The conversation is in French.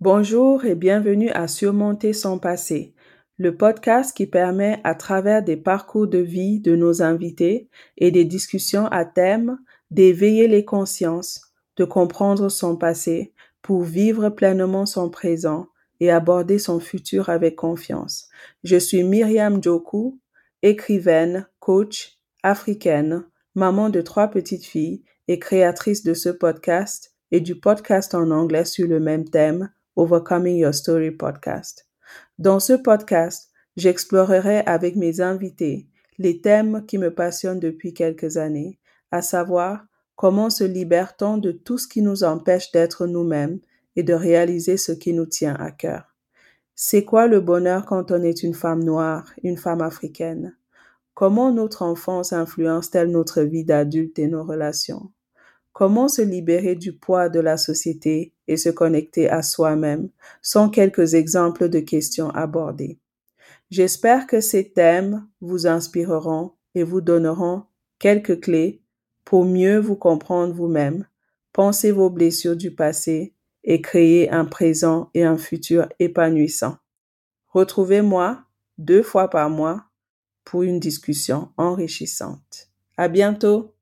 Bonjour et bienvenue à Surmonter son passé, le podcast qui permet, à travers des parcours de vie de nos invités et des discussions à thème, d'éveiller les consciences, de comprendre son passé pour vivre pleinement son présent et aborder son futur avec confiance. Je suis Myriam Joku, écrivaine, coach, africaine, maman de trois petites filles et créatrice de ce podcast et du podcast en anglais sur le même thème, Overcoming Your Story podcast. Dans ce podcast, j'explorerai avec mes invités les thèmes qui me passionnent depuis quelques années, à savoir comment se libère-t-on de tout ce qui nous empêche d'être nous-mêmes et de réaliser ce qui nous tient à cœur. C'est quoi le bonheur quand on est une femme noire, une femme africaine? Comment notre enfance influence-t-elle notre vie d'adulte et nos relations? Comment se libérer du poids de la société et se connecter à soi-même sont quelques exemples de questions abordées. J'espère que ces thèmes vous inspireront et vous donneront quelques clés pour mieux vous comprendre vous-même, penser vos blessures du passé et créer un présent et un futur épanouissant. Retrouvez-moi deux fois par mois pour une discussion enrichissante. À bientôt!